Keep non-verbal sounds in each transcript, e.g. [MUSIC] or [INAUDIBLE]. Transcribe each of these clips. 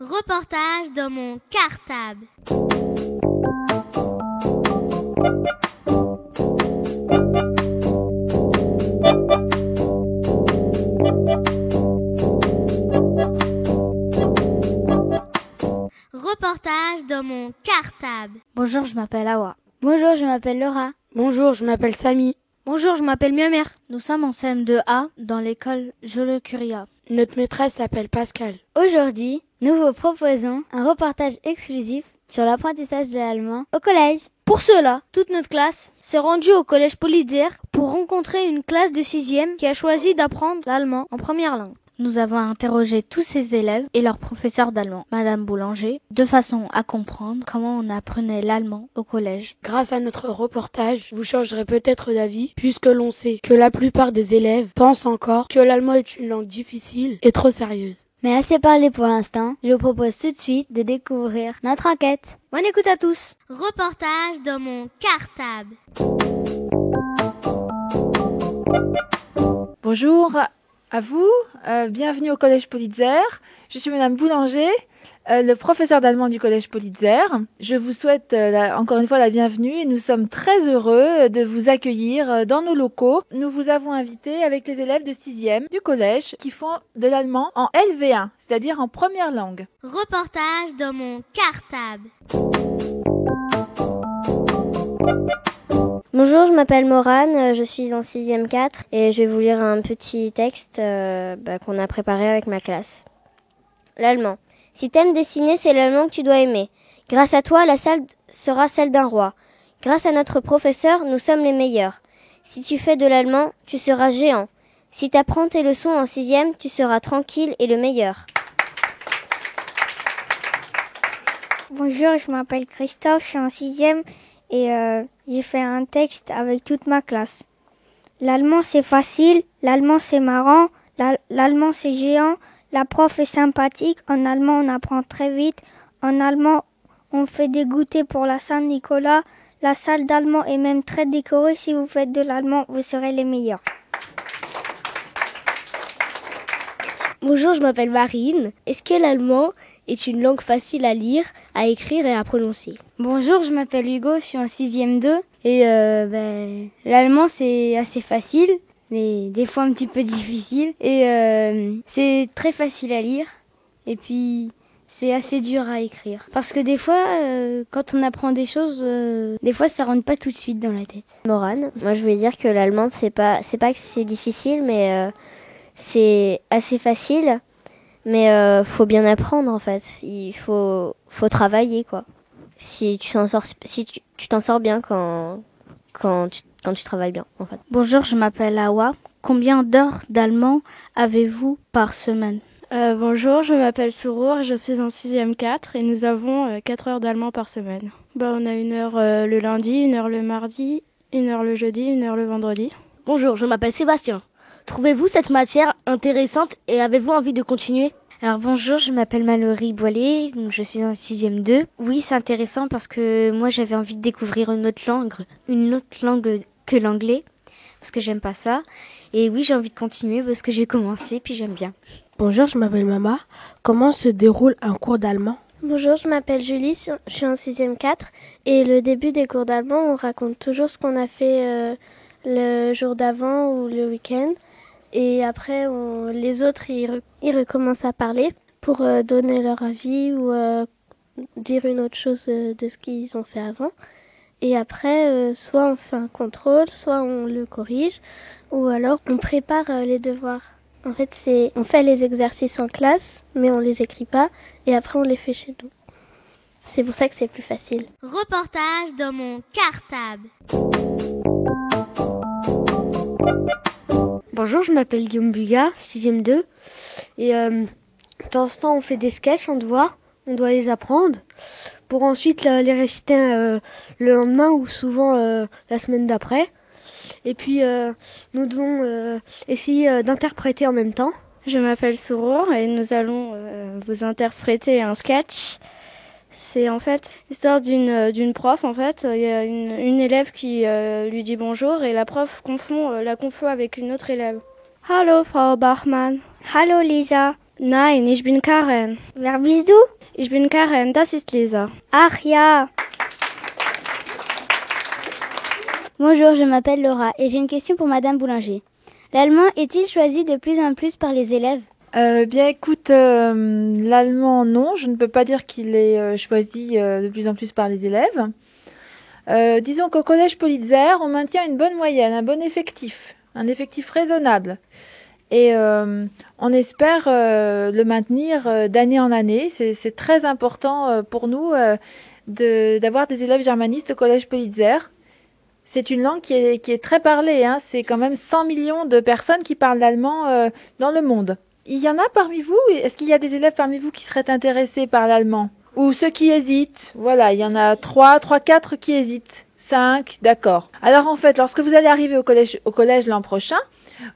Reportage dans mon cartable. Reportage dans mon cartable. Bonjour, je m'appelle Awa. Bonjour, je m'appelle Laura. Bonjour, je m'appelle Samy. Bonjour, je m'appelle Miomer. Nous sommes en CM2A dans l'école Jole Curia. Notre maîtresse s'appelle Pascal. Aujourd'hui, nous vous proposons un reportage exclusif sur l'apprentissage de l'allemand au collège. Pour cela, toute notre classe s'est rendue au collège Politzer pour rencontrer une classe de sixième qui a choisi d'apprendre l'allemand en première langue. Nous avons interrogé tous ces élèves et leurs professeurs d'allemand, Madame Boulanger, de façon à comprendre comment on apprenait l'allemand au collège. Grâce à notre reportage, vous changerez peut-être d'avis puisque l'on sait que la plupart des élèves pensent encore que l'allemand est une langue difficile et trop sérieuse. Mais assez parlé pour l'instant, je vous propose tout de suite de découvrir notre enquête. Bonne écoute à tous. Reportage dans mon cartable. Bonjour à vous, euh, bienvenue au Collège Politzer. Je suis Madame Boulanger, euh, le professeur d'allemand du Collège Politzer. Je vous souhaite euh, encore une fois la bienvenue et nous sommes très heureux de vous accueillir dans nos locaux. Nous vous avons invité avec les élèves de 6e du collège qui font de l'allemand en LV1, c'est-à-dire en première langue. Reportage dans mon cartable. Bonjour, je m'appelle Morane, euh, je suis en 6ème 4 et je vais vous lire un petit texte euh, bah, qu'on a préparé avec ma classe. L'allemand. Si t'aimes dessiner, c'est l'allemand que tu dois aimer. Grâce à toi, la salle sera celle d'un roi. Grâce à notre professeur, nous sommes les meilleurs. Si tu fais de l'allemand, tu seras géant. Si t'apprends tes leçons en 6ème, tu seras tranquille et le meilleur. Bonjour, je m'appelle Christophe, je suis en sixième et euh, j'ai fait un texte avec toute ma classe. L'allemand c'est facile, l'allemand c'est marrant, l'al- l'allemand c'est géant, la prof est sympathique, en allemand on apprend très vite, en allemand on fait des goûters pour la Saint-Nicolas, la salle d'allemand est même très décorée, si vous faites de l'allemand vous serez les meilleurs. Bonjour, je m'appelle Marine. Est-ce que l'allemand est une langue facile à lire, à écrire et à prononcer. Bonjour, je m'appelle Hugo, je suis en 6ème 2 et euh, ben, l'allemand c'est assez facile, mais des fois un petit peu difficile. Et euh, c'est très facile à lire. Et puis c'est assez dur à écrire. Parce que des fois euh, quand on apprend des choses, euh, des fois ça rentre pas tout de suite dans la tête. Morane, moi je voulais dire que l'allemand c'est pas c'est pas que c'est difficile mais euh, c'est assez facile mais euh, faut bien apprendre en fait. Il faut faut travailler quoi. Si tu t'en sors si tu tu t'en sors bien quand quand tu quand tu travailles bien en fait. Bonjour, je m'appelle Awa. Combien d'heures d'allemand avez-vous par semaine? Euh, bonjour, je m'appelle Sourour, je suis en 6ème 4 et nous avons 4 heures d'allemand par semaine. Bah, on a une heure euh, le lundi, une heure le mardi, une heure le jeudi, une heure le vendredi. Bonjour, je m'appelle Sébastien. Trouvez-vous cette matière intéressante et avez-vous envie de continuer? Alors bonjour, je m'appelle Mallory Boilet, donc je suis en 6ème 2. Oui, c'est intéressant parce que moi j'avais envie de découvrir une autre langue, une autre langue que l'anglais, parce que j'aime pas ça. Et oui, j'ai envie de continuer parce que j'ai commencé, puis j'aime bien. Bonjour, je m'appelle Mama. Comment se déroule un cours d'allemand? Bonjour, je m'appelle Julie, je suis en 6ème 4 et le début des cours d'allemand, on raconte toujours ce qu'on a fait euh, le jour d'avant ou le week-end et après les autres ils, re- ils recommencent à parler pour euh, donner leur avis ou euh, dire une autre chose euh, de ce qu'ils ont fait avant. Et après, soit on fait un contrôle, soit on le corrige, ou alors on prépare les devoirs. En fait, c'est on fait les exercices en classe, mais on les écrit pas, et après on les fait chez nous. C'est pour ça que c'est plus facile. Reportage dans mon cartable. Bonjour, je m'appelle Guillaume Buga, 6ème 2. Et euh, de temps on fait des sketchs en devoir. On doit les apprendre pour ensuite les réciter euh, le lendemain ou souvent euh, la semaine d'après. Et puis, euh, nous devons essayer d'interpréter en même temps. Je m'appelle Sourour et nous allons vous interpréter un sketch. C'est en fait l'histoire d'une euh, d'une prof en fait. Il y a une, une élève qui euh, lui dit bonjour et la prof confond euh, la confond avec une autre élève. Hallo Frau Bachmann. Hallo Lisa, Nein, ich bin Karen. Wer bist du? Ich bin Karen, das ist Lisa. Ach ja. Bonjour, je m'appelle Laura et j'ai une question pour Madame Boulanger. L'allemand est-il choisi de plus en plus par les élèves? Euh, Bien écoute, euh, l'allemand non, je ne peux pas dire qu'il est euh, choisi euh, de plus en plus par les élèves. Disons qu'au collège Politzer, on maintient une bonne moyenne, un bon effectif, un effectif raisonnable. Et on espère le maintenir d'année en année. C'est très important pour nous d'avoir de, des élèves germanistes au collège Politzer. C'est une langue qui est, qui est très parlée. Hein. C'est quand même 100 millions de personnes qui parlent l'allemand dans le monde. Il y en a parmi vous Est-ce qu'il y a des élèves parmi vous qui seraient intéressés par l'allemand? Ou ceux qui hésitent? Voilà, il y en a 3, 3, 4 qui hésitent. 5, d'accord. Alors en fait, lorsque vous allez arriver au collège, au collège l'an prochain,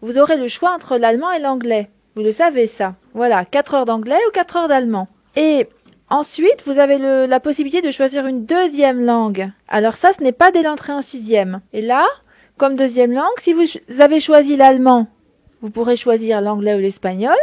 vous aurez le choix entre l'allemand et l'anglais. Vous le savez ça. Voilà, 4 heures d'anglais ou 4 heures d'allemand. Et Ensuite, vous avez le, la possibilité de choisir une deuxième langue. Alors ça, ce n'est pas dès l'entrée en sixième. Et là, comme deuxième langue, si vous avez choisi l'allemand, vous pourrez choisir l'anglais ou l'espagnol.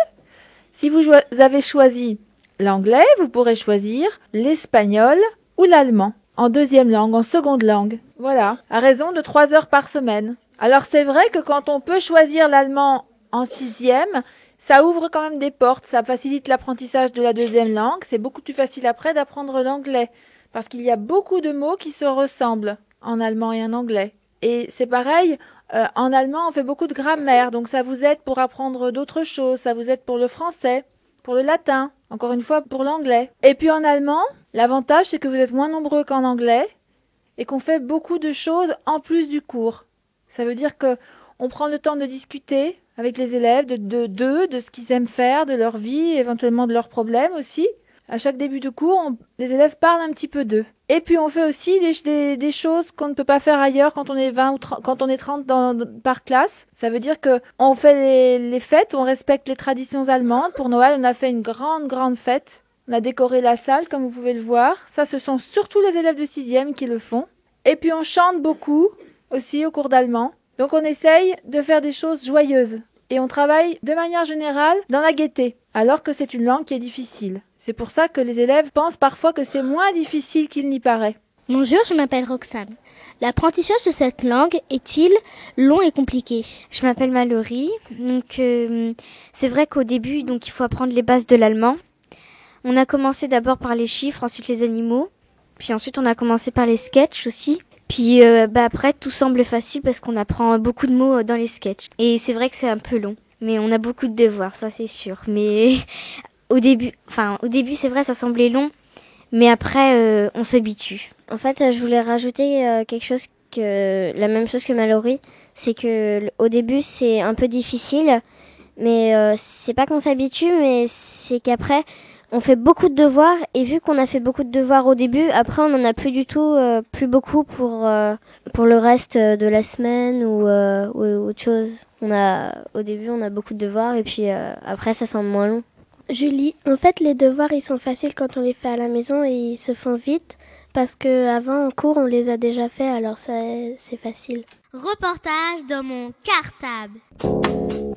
Si vous avez choisi l'anglais, vous pourrez choisir l'espagnol ou l'allemand en deuxième langue, en seconde langue. Voilà, à raison de trois heures par semaine. Alors c'est vrai que quand on peut choisir l'allemand en sixième, ça ouvre quand même des portes, ça facilite l'apprentissage de la deuxième langue, c'est beaucoup plus facile après d'apprendre l'anglais, parce qu'il y a beaucoup de mots qui se ressemblent en allemand et en anglais. Et c'est pareil, euh, en allemand on fait beaucoup de grammaire, donc ça vous aide pour apprendre d'autres choses, ça vous aide pour le français, pour le latin, encore une fois pour l'anglais. Et puis en allemand, l'avantage c'est que vous êtes moins nombreux qu'en anglais, et qu'on fait beaucoup de choses en plus du cours. Ça veut dire que on prend le temps de discuter, avec les élèves de d'eux, de, de, ce qu'ils aiment faire, de leur vie, éventuellement de leurs problèmes aussi. À chaque début de cours, les élèves parlent un petit peu d'eux. Et puis on fait aussi des, choses qu'on ne peut pas faire ailleurs quand on est 20 ou 30, quand on est 30 dans, par classe. Ça veut dire que on fait les, les fêtes, on respecte les traditions allemandes. Pour Noël, on a fait une grande, grande fête. On a décoré la salle, comme vous pouvez le voir. Ça, ce sont surtout les élèves de sixième qui le font. Et puis on chante beaucoup aussi au cours d'allemand. Donc on essaye de faire des choses joyeuses et on travaille de manière générale dans la gaieté, alors que c'est une langue qui est difficile. C'est pour ça que les élèves pensent parfois que c'est moins difficile qu'il n'y paraît. Bonjour, je m'appelle Roxane. L'apprentissage de cette langue est-il long et compliqué? Je m'appelle Mallory. Donc euh, c'est vrai qu'au début, donc il faut apprendre les bases de l'allemand. On a commencé d'abord par les chiffres, ensuite les animaux, puis ensuite on a commencé par les sketchs aussi. Puis euh, bah après, tout semble facile parce qu'on apprend beaucoup de mots dans les sketchs. Et c'est vrai que c'est un peu long, mais on a beaucoup de devoirs, ça c'est sûr. Mais [LAUGHS] au début, enfin au début c'est vrai, ça semblait long, mais après euh, on s'habitue. En fait, je voulais rajouter euh, quelque chose que la même chose que Mallory, c'est que au début c'est un peu difficile, mais euh, c'est pas qu'on s'habitue, mais c'est qu'après on fait beaucoup de devoirs et vu qu'on a fait beaucoup de devoirs au début, après on en a plus du tout, euh, plus beaucoup pour euh, pour le reste de la semaine ou, euh, ou, autre chose. On a au début on a beaucoup de devoirs et puis euh, après ça semble moins long. Julie, en fait les devoirs ils sont faciles quand on les fait à la maison et ils se font vite parce que avant en cours on les a déjà fait alors ça c'est facile. Reportage dans mon cartable.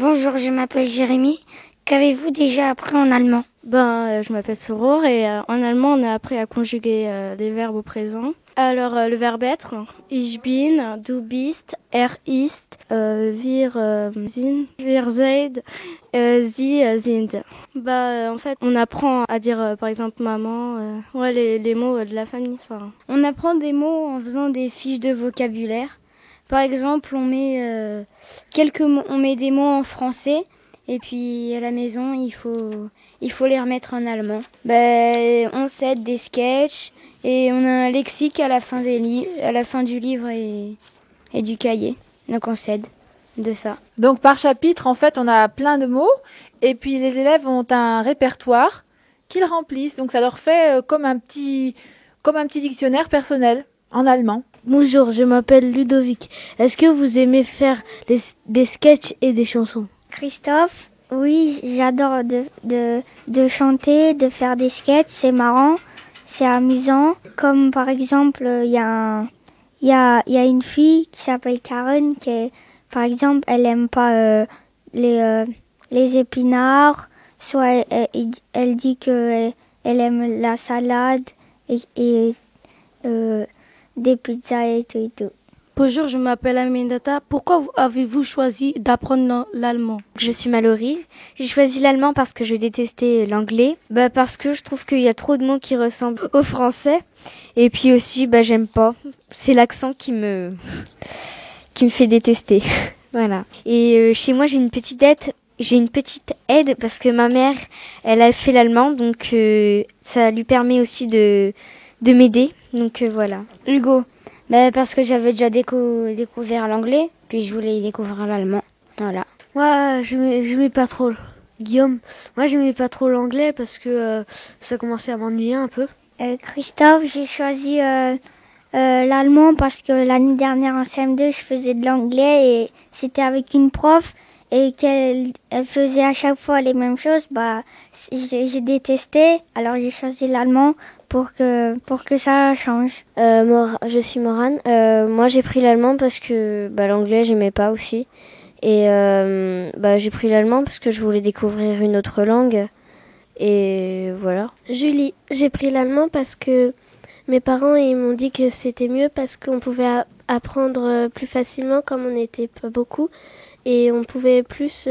Bonjour, je m'appelle Jérémy. Qu'avez-vous déjà appris en allemand? Ben, euh, je m'appelle Soror et euh, en allemand, on a appris à conjuguer euh, les verbes au présent. Alors, euh, le verbe être, ich bin, du bist, er ist, wir sind, wir seid, sie sind. Bah, en fait, on apprend à dire, par exemple, maman, ouais, les, les mots de la famille. Enfin, on apprend des mots en faisant des fiches de vocabulaire. Par exemple, on met euh, quelques mots, on met des mots en français et puis à la maison, il faut il faut les remettre en allemand. Ben, on s'aide des sketchs et on a un lexique à la fin des à la fin du livre et, et du cahier. Donc on s'aide de ça. Donc par chapitre, en fait, on a plein de mots et puis les élèves ont un répertoire qu'ils remplissent. Donc ça leur fait euh, comme un petit comme un petit dictionnaire personnel en allemand. Bonjour, je m'appelle Ludovic. Est-ce que vous aimez faire des sketchs et des chansons? Christophe, oui, j'adore de, de, de chanter, de faire des sketchs, c'est marrant, c'est amusant. Comme par exemple, il y, a y, a, y a une fille qui s'appelle Karen qui par exemple, elle aime pas euh, les, les épinards, soit elle, dit qu'elle aime la salade et des pizzas et tout et tout. Bonjour, je m'appelle Aminata. Pourquoi avez-vous choisi d'apprendre l'allemand? Je suis Mallory. J'ai choisi l'allemand parce que je détestais l'anglais. Bah parce que je trouve qu'il y a trop de mots qui ressemblent au français. Et puis aussi, bah j'aime pas. C'est l'accent qui me qui me fait détester. [LAUGHS] voilà. Et euh, chez moi, j'ai une petite aide. J'ai une petite aide parce que ma mère, elle a fait l'allemand, donc euh, ça lui permet aussi de de m'aider. Donc euh, voilà. Hugo, bah, parce que j'avais déjà découvert l'anglais, puis je voulais découvrir l'allemand. Voilà. Moi, j'aimais pas trop. Guillaume, moi j'aimais pas trop l'anglais parce que euh, ça commençait à m'ennuyer un peu. Euh, Christophe, j'ai choisi euh, l'allemand parce que l'année dernière en CM2, je faisais de l'anglais et c'était avec une prof et qu'elle elle faisait à chaque fois les mêmes choses. Bah, j'ai détesté, alors j'ai choisi l'allemand pour que, pour que ça change. Euh, je suis Morane. Euh, moi, j'ai pris l'allemand parce que bah, l'anglais, j'aimais pas aussi. Et euh, bah, j'ai pris l'allemand parce que je voulais découvrir une autre langue. Et voilà. Julie, j'ai pris l'allemand parce que mes parents ils m'ont dit que c'était mieux parce qu'on pouvait apprendre plus facilement comme on n'était pas beaucoup et on pouvait plus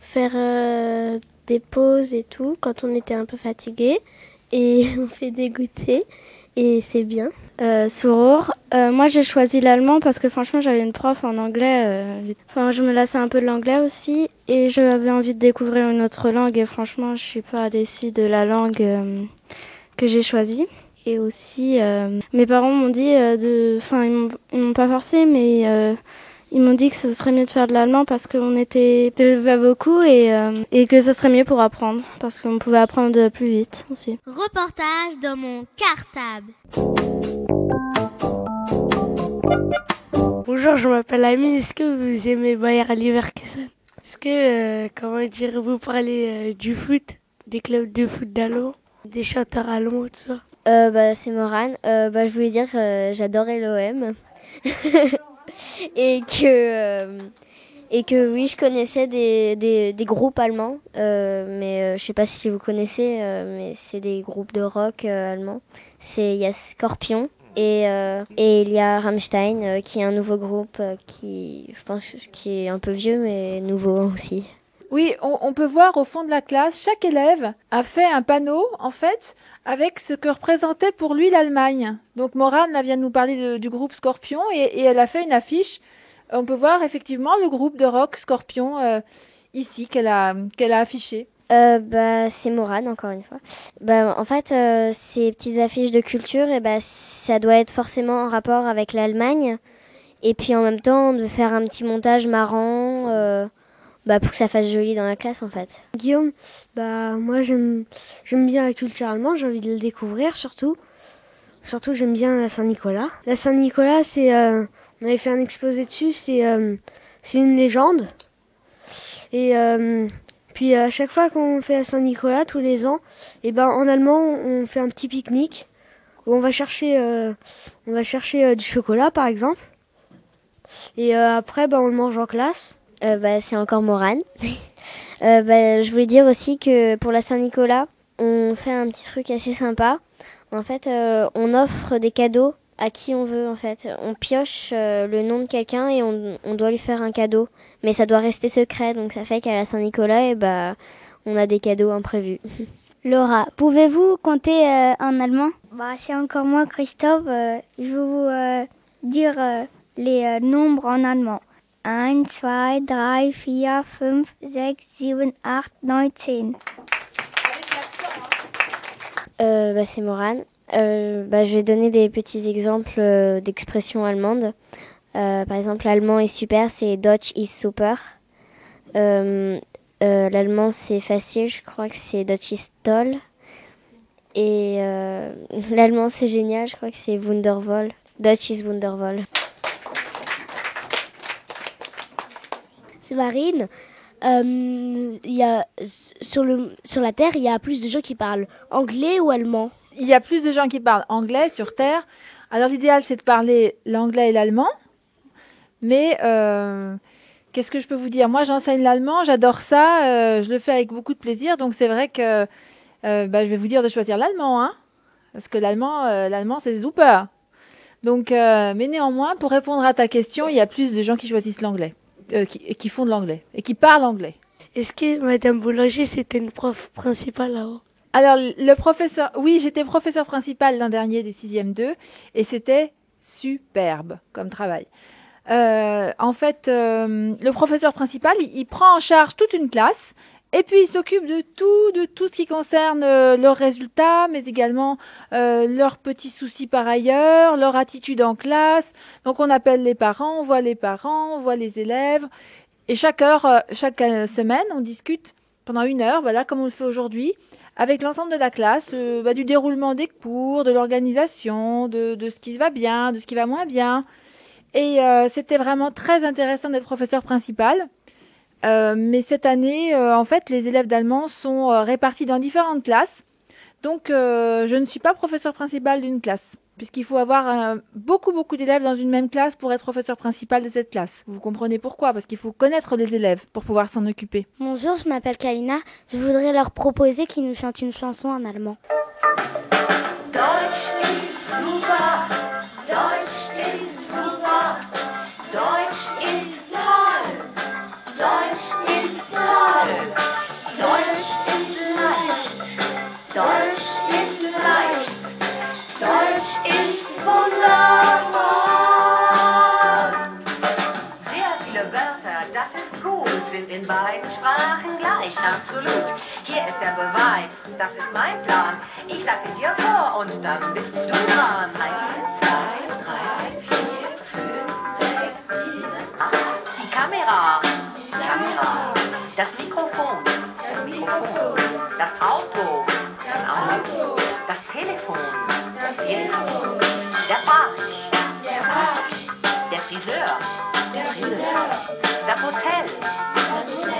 faire des pauses et tout quand on était un peu fatigué et [LAUGHS] on fait des goûters et c'est bien. Euh, euh, moi j'ai choisi l'allemand parce que franchement j'avais une prof en anglais. Euh, enfin je me lassais un peu de l'anglais aussi et j'avais envie de découvrir une autre langue et franchement je suis pas déçue de la langue euh, que j'ai choisie. Et aussi mes parents m'ont dit de, enfin ils m'ont pas forcé mais ils m'ont dit que ce serait mieux de faire de l'allemand parce qu'on était pas beaucoup et, euh, et que ce serait mieux pour apprendre parce qu'on pouvait apprendre plus vite aussi. Reportage dans mon cartable. Bonjour, je m'appelle Amine. Est-ce que vous aimez Bayer Leverkusen? Est-ce que, euh, comment dire, vous parlez euh, du foot, des clubs de foot d'allemand, des chanteurs allemands, tout ça? Bah, C'est Morane. bah, je voulais dire, j'adorais l'OM. [LAUGHS] [LAUGHS] et que euh, et que oui, je connaissais des, des, groupes allemands, euh, mais euh, je sais pas si vous connaissez, mais c'est des groupes de rock allemands. C'est il y a Scorpion et et il y a Rammstein qui est un nouveau groupe qui, je pense, qui est un peu vieux mais nouveau aussi. Oui, on, peut voir au fond de la classe, chaque élève a fait un panneau, en fait, avec ce que représentait pour lui l'Allemagne. Donc Morane vient de nous parler du groupe Scorpion et, elle a fait une affiche. On peut voir effectivement le groupe de rock Scorpion euh, ici qu'elle a, qu'elle a affiché. Euh, bah, c'est Morane, encore une fois. Bah, en fait, euh, ces petites affiches de culture, et bah, ça doit être forcément en rapport avec l'Allemagne. Et puis en même temps, de faire un petit montage marrant bah, pour que ça fasse joli dans la classe en fait. Guillaume, bah moi j'aime j'aime bien la culture allemande, j'ai envie de le découvrir surtout. Surtout j'aime bien la Saint-Nicolas. La Saint-Nicolas, c'est euh, on avait fait un exposé dessus, c'est euh, c'est une légende. Et euh, puis à chaque fois qu'on fait la Saint-Nicolas tous les ans, et eh ben en allemand on fait un petit pique-nique où on va chercher on va chercher du chocolat par exemple. Et après ben on le mange en classe. Euh, bah, c'est encore Morane. [LAUGHS] euh, bah, je voulais dire aussi que pour la Saint-Nicolas, on fait un petit truc assez sympa. En fait, euh, on offre des cadeaux à qui on veut. En fait, on pioche euh, le nom de quelqu'un et on, on, doit lui faire un cadeau. Mais ça doit rester secret, donc ça fait qu'à la Saint-Nicolas, et eh bah, on a des cadeaux imprévus. [LAUGHS] Laura, pouvez-vous compter en allemand? Bah, c'est encore moi, Christophe. je vais vous dire les nombres en allemand. 1, 2, 3, 4, 5, 6, 7, 8, 9, 10. Euh, bah, c'est Morane. Euh, bah, je vais donner des petits exemples euh, d'expressions allemandes. Euh, par exemple, l'allemand est super, c'est Deutsch ist super. L'allemand c'est facile, je crois que c'est Deutsch ist toll. Et [LAUGHS] l'allemand c'est génial, je crois que c'est wundervoll. Deutsch ist wundervoll. C'est Marine. Euh, y a, sur, le, sur la Terre, il y a plus de gens qui parlent anglais ou allemand? Il y a plus de gens qui parlent anglais sur Terre. Alors l'idéal, c'est de parler l'anglais et l'allemand. Mais euh, qu'est-ce que je peux vous dire? Moi, j'enseigne l'allemand, j'adore ça, euh, je le fais avec beaucoup de plaisir, donc c'est vrai que bah, je vais vous dire de choisir l'allemand, hein, parce que l'allemand, l'allemand, c'est super. Donc, mais néanmoins, pour répondre à ta question, il y a plus de gens qui choisissent l'anglais, euh, qui, qui font de l'anglais et qui parlent anglais. Est-ce que Madame Boulanger, c'était une prof principale là-haut Alors, le professeur, oui, j'étais professeur principal l'an dernier des 6e 2 et c'était superbe comme travail. Euh, en fait, euh, le professeur principal, il, il, prend en charge toute une classe et puis il s'occupe de tout, de tout ce qui concerne euh, leurs résultats, mais également euh, leurs petits soucis par ailleurs, leur attitude en classe. Donc on appelle les parents, on voit les parents, on voit les élèves. Et chaque heure, euh, chaque semaine, on discute pendant une heure, voilà, comme on le fait aujourd'hui, avec l'ensemble de la classe, euh, bah, du déroulement des cours, de l'organisation, de, de, ce qui va bien, de ce qui va moins bien. Et euh, c'était vraiment très intéressant d'être professeur principal. Euh, mais cette année, euh, en fait, les élèves d'allemand sont répartis dans différentes classes. Donc, je ne suis pas professeur principal d'une classe, puisqu'il faut avoir beaucoup, beaucoup d'élèves dans une même classe pour être professeur principal de cette classe. Vous comprenez pourquoi? Parce qu'il faut connaître les élèves pour pouvoir s'en occuper. Bonjour, je m'appelle Kalina. Je voudrais leur proposer qu'ils nous chantent une chanson en allemand. Deutsch ist super, Deutsch in beiden Sprachen gleich, absolut. Hier ist der Beweis, das ist mein Plan. Ich sag dir vor und dann bist du dran. Eins, zwei, drei, vier, fünf, sechs, sieben, acht. Die Kamera, die Kamera. Das Mikrofon, das Mikrofon. Das Auto, das Telefon, das Telefon. Der Park, der Park. Der Friseur, der Friseur. Das Hotel, das Hotel.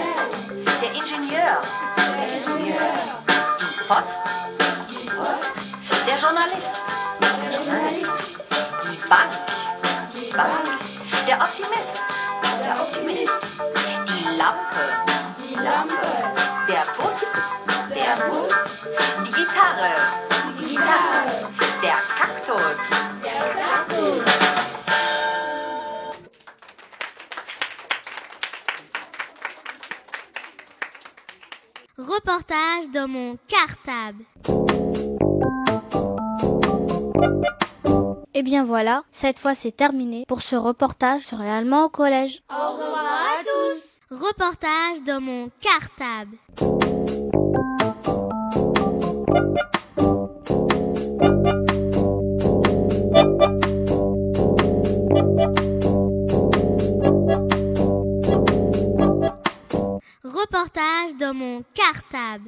Der Ingenieur, der Ingenieur. Die Post, die Post. Der Journalist, der Journalist. Die Bank, die Bank. Der Optimist, der Optimist. Die Lampe, die Lampe. Gitarre, die Gitarre. Der Kaktus, der Kaktus. Reportage dans mon cartable. Et bien voilà, cette fois c'est terminé pour ce reportage sur l'allemand au collège. Au revoir à tous. Reportage dans mon cartable. Dans mon cartable.